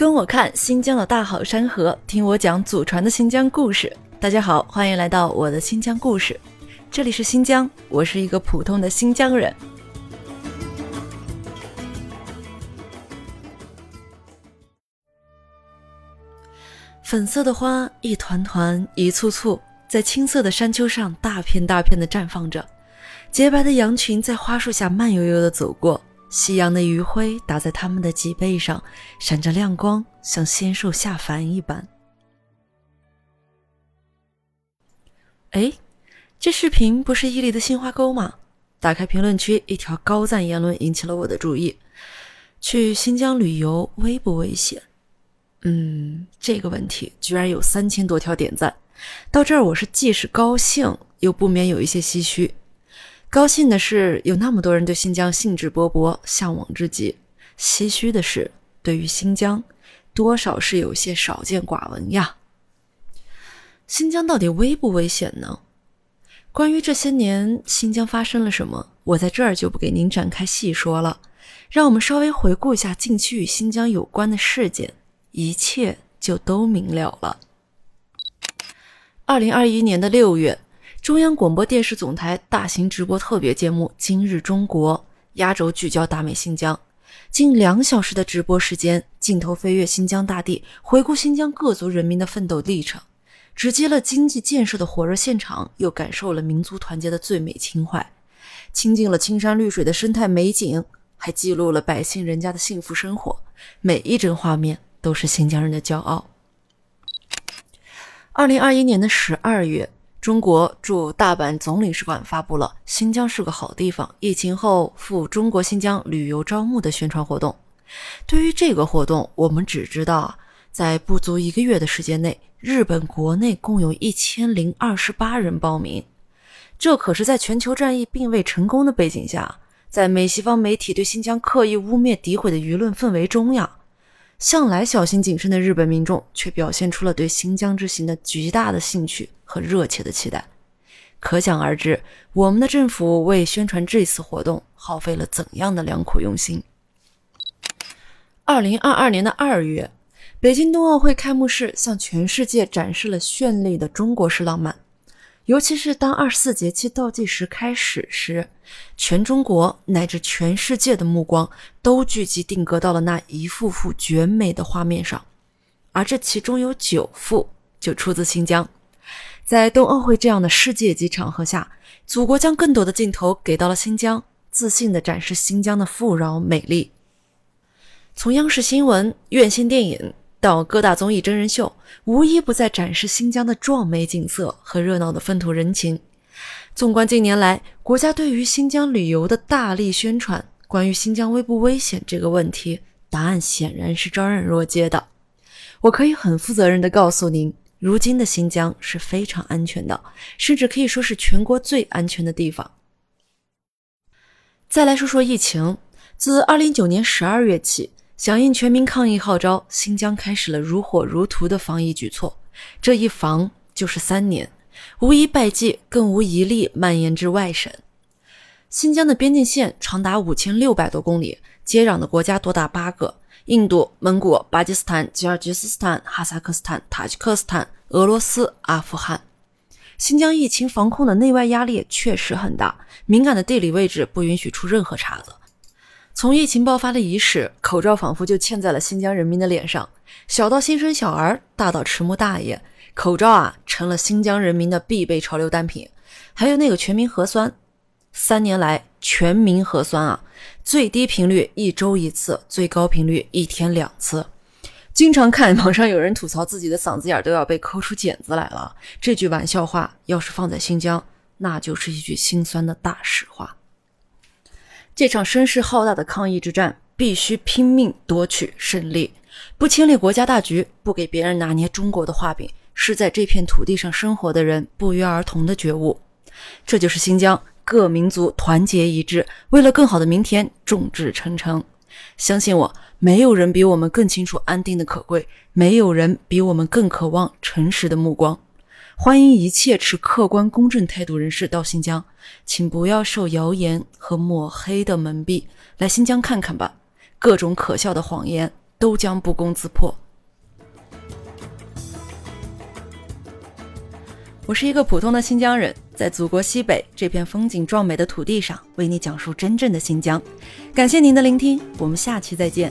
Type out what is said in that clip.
跟我看新疆的大好山河，听我讲祖传的新疆故事。大家好，欢迎来到我的新疆故事。这里是新疆，我是一个普通的新疆人。粉色的花一团团、一簇簇，在青色的山丘上大片大片的绽放着。洁白的羊群在花树下慢悠悠的走过。夕阳的余晖打在他们的脊背上，闪着亮光，像仙兽下凡一般。哎，这视频不是伊犁的杏花沟吗？打开评论区，一条高赞言论引起了我的注意：去新疆旅游危不危险？嗯，这个问题居然有三千多条点赞。到这儿，我是既是高兴，又不免有一些唏嘘。高兴的是有那么多人对新疆兴致勃勃、向往之极；唏嘘的是，对于新疆，多少是有些少见寡闻呀。新疆到底危不危险呢？关于这些年新疆发生了什么，我在这儿就不给您展开细说了。让我们稍微回顾一下近期与新疆有关的事件，一切就都明了了。二零二一年的六月。中央广播电视总台大型直播特别节目《今日中国》，压轴聚焦大美新疆，近两小时的直播时间，镜头飞越新疆大地，回顾新疆各族人民的奋斗历程，直击了经济建设的火热现场，又感受了民族团结的最美情怀，亲近了青山绿水的生态美景，还记录了百姓人家的幸福生活，每一帧画面都是新疆人的骄傲。二零二一年的十二月。中国驻大阪总领事馆发布了“新疆是个好地方，疫情后赴中国新疆旅游招募”的宣传活动。对于这个活动，我们只知道，在不足一个月的时间内，日本国内共有一千零二十八人报名。这可是在全球战役并未成功的背景下，在美西方媒体对新疆刻意污蔑诋毁的舆论氛围中呀。向来小心谨慎的日本民众，却表现出了对新疆之行的极大的兴趣和热切的期待，可想而知，我们的政府为宣传这次活动耗费了怎样的良苦用心。二零二二年的二月，北京冬奥会开幕式向全世界展示了绚丽的中国式浪漫。尤其是当二十四节气倒计时开始时，全中国乃至全世界的目光都聚集定格到了那一幅幅绝美的画面上，而这其中有九幅就出自新疆。在冬奥会这样的世界级场合下，祖国将更多的镜头给到了新疆，自信地展示新疆的富饶美丽。从央视新闻、院线电影。到各大综艺真人秀，无一不在展示新疆的壮美景色和热闹的风土人情。纵观近年来国家对于新疆旅游的大力宣传，关于新疆危不危险这个问题，答案显然是昭然若揭的。我可以很负责任地告诉您，如今的新疆是非常安全的，甚至可以说是全国最安全的地方。再来说说疫情，自二零一九年十二月起。响应全民抗疫号召，新疆开始了如火如荼的防疫举措。这一防就是三年，无一败绩，更无一例蔓延至外省。新疆的边境线长达五千六百多公里，接壤的国家多达八个：印度、蒙古、巴基斯坦、吉尔吉斯斯坦、哈萨克斯坦、塔吉克斯坦、俄罗斯、阿富汗。新疆疫情防控的内外压力确实很大，敏感的地理位置不允许出任何岔子。从疫情爆发的伊始，口罩仿佛就嵌在了新疆人民的脸上。小到新生小儿，大到迟暮大爷，口罩啊成了新疆人民的必备潮流单品。还有那个全民核酸，三年来全民核酸啊，最低频率一周一次，最高频率一天两次。经常看网上有人吐槽自己的嗓子眼都要被抠出茧子来了，这句玩笑话要是放在新疆，那就是一句心酸的大实话。这场声势浩大的抗疫之战，必须拼命夺取胜利，不牵连国家大局，不给别人拿捏中国的画饼，是在这片土地上生活的人不约而同的觉悟。这就是新疆各民族团结一致，为了更好的明天，众志成城。相信我，没有人比我们更清楚安定的可贵，没有人比我们更渴望诚实的目光。欢迎一切持客观公正态度人士到新疆，请不要受谣言和抹黑的蒙蔽，来新疆看看吧。各种可笑的谎言都将不攻自破。我是一个普通的新疆人，在祖国西北这片风景壮美的土地上，为你讲述真正的新疆。感谢您的聆听，我们下期再见。